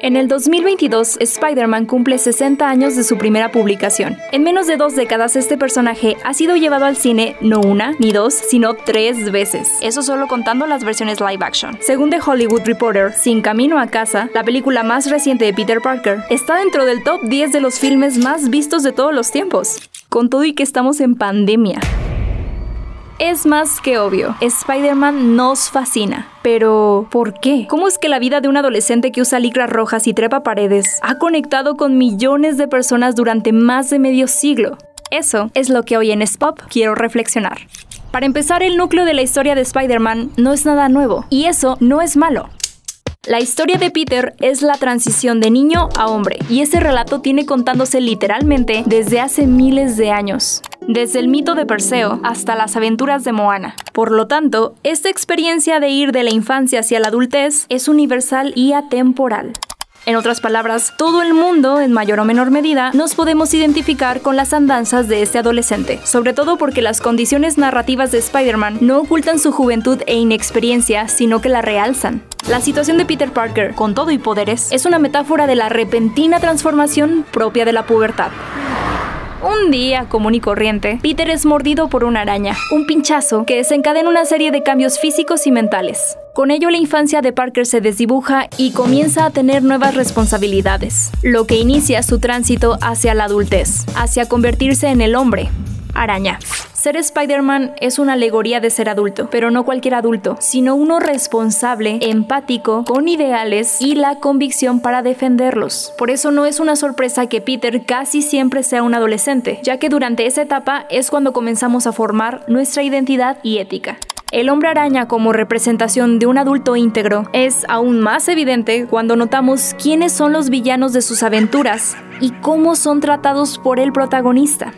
En el 2022, Spider-Man cumple 60 años de su primera publicación. En menos de dos décadas, este personaje ha sido llevado al cine no una ni dos, sino tres veces. Eso solo contando las versiones live action. Según The Hollywood Reporter, Sin Camino a Casa, la película más reciente de Peter Parker, está dentro del top 10 de los filmes más vistos de todos los tiempos. Con todo y que estamos en pandemia. Es más que obvio, Spider-Man nos fascina. Pero, ¿por qué? ¿Cómo es que la vida de un adolescente que usa licras rojas y trepa paredes ha conectado con millones de personas durante más de medio siglo? Eso es lo que hoy en Spop quiero reflexionar. Para empezar, el núcleo de la historia de Spider-Man no es nada nuevo, y eso no es malo. La historia de Peter es la transición de niño a hombre, y ese relato tiene contándose literalmente desde hace miles de años, desde el mito de Perseo hasta las aventuras de Moana. Por lo tanto, esta experiencia de ir de la infancia hacia la adultez es universal y atemporal. En otras palabras, todo el mundo, en mayor o menor medida, nos podemos identificar con las andanzas de este adolescente, sobre todo porque las condiciones narrativas de Spider-Man no ocultan su juventud e inexperiencia, sino que la realzan. La situación de Peter Parker, con todo y poderes, es una metáfora de la repentina transformación propia de la pubertad. Un día común y corriente, Peter es mordido por una araña, un pinchazo que desencadena una serie de cambios físicos y mentales. Con ello la infancia de Parker se desdibuja y comienza a tener nuevas responsabilidades, lo que inicia su tránsito hacia la adultez, hacia convertirse en el hombre, araña. Ser Spider-Man es una alegoría de ser adulto, pero no cualquier adulto, sino uno responsable, empático, con ideales y la convicción para defenderlos. Por eso no es una sorpresa que Peter casi siempre sea un adolescente, ya que durante esa etapa es cuando comenzamos a formar nuestra identidad y ética. El hombre araña como representación de un adulto íntegro es aún más evidente cuando notamos quiénes son los villanos de sus aventuras y cómo son tratados por el protagonista.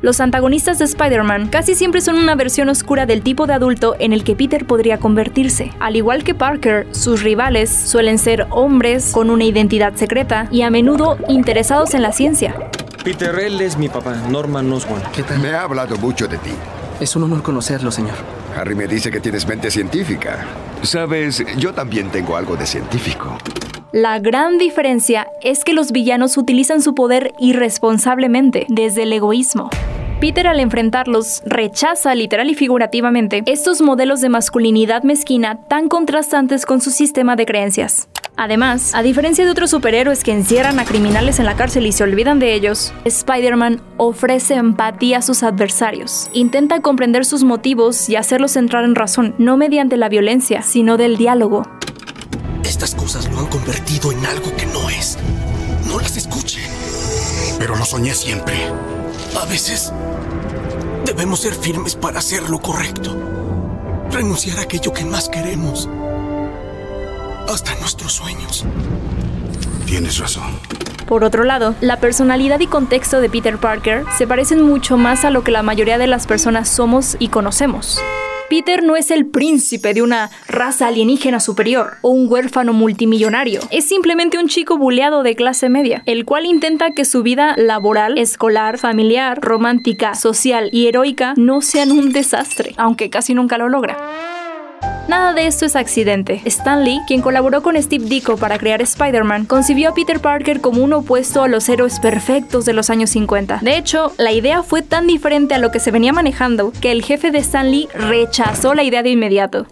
Los antagonistas de Spider-Man casi siempre son una versión oscura del tipo de adulto en el que Peter podría convertirse. Al igual que Parker, sus rivales suelen ser hombres con una identidad secreta y a menudo interesados en la ciencia. Peter, él es mi papá, Norman Osborn. ¿Qué tal? Me ha hablado mucho de ti. Es un honor conocerlo, señor. Harry me dice que tienes mente científica. Sabes, yo también tengo algo de científico. La gran diferencia es que los villanos utilizan su poder irresponsablemente, desde el egoísmo. Peter al enfrentarlos rechaza literal y figurativamente estos modelos de masculinidad mezquina tan contrastantes con su sistema de creencias. Además, a diferencia de otros superhéroes que encierran a criminales en la cárcel y se olvidan de ellos, Spider-Man ofrece empatía a sus adversarios. Intenta comprender sus motivos y hacerlos entrar en razón, no mediante la violencia, sino del diálogo. Estas cosas lo han convertido en algo que no es. No las escuche. Pero lo soñé siempre. A veces debemos ser firmes para hacer lo correcto. Renunciar a aquello que más queremos. Hasta nuestros sueños. Tienes razón. Por otro lado, la personalidad y contexto de Peter Parker se parecen mucho más a lo que la mayoría de las personas somos y conocemos. Peter no es el príncipe de una raza alienígena superior o un huérfano multimillonario. Es simplemente un chico buleado de clase media, el cual intenta que su vida laboral, escolar, familiar, romántica, social y heroica no sean un desastre, aunque casi nunca lo logra. Nada de esto es accidente. Stan Lee, quien colaboró con Steve Ditko para crear Spider-Man, concibió a Peter Parker como un opuesto a los héroes perfectos de los años 50. De hecho, la idea fue tan diferente a lo que se venía manejando que el jefe de Stan Lee rechazó la idea de inmediato.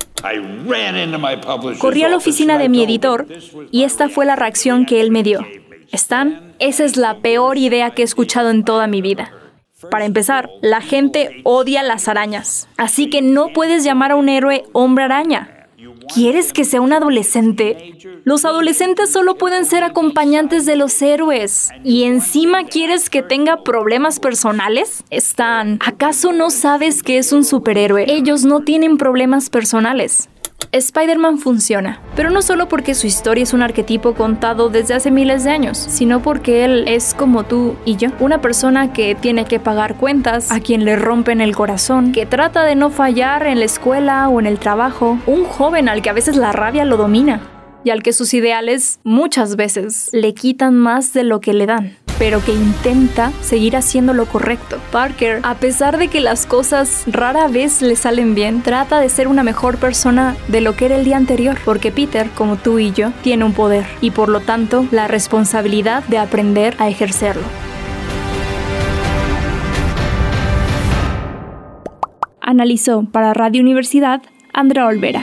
Corrí a la oficina de mi editor y esta fue la reacción que él me dio. Stan, esa es la peor idea que he escuchado en toda mi vida. Para empezar, la gente odia las arañas, así que no puedes llamar a un héroe hombre araña. ¿Quieres que sea un adolescente? Los adolescentes solo pueden ser acompañantes de los héroes. ¿Y encima quieres que tenga problemas personales? Stan, ¿acaso no sabes que es un superhéroe? Ellos no tienen problemas personales. Spider-Man funciona, pero no solo porque su historia es un arquetipo contado desde hace miles de años, sino porque él es como tú y yo, una persona que tiene que pagar cuentas, a quien le rompen el corazón, que trata de no fallar en la escuela o en el trabajo, un joven al que a veces la rabia lo domina. y al que sus ideales muchas veces le quitan más de lo que le dan pero que intenta seguir haciendo lo correcto. Parker, a pesar de que las cosas rara vez le salen bien, trata de ser una mejor persona de lo que era el día anterior, porque Peter, como tú y yo, tiene un poder y por lo tanto la responsabilidad de aprender a ejercerlo. Analizó para Radio Universidad Andrea Olvera.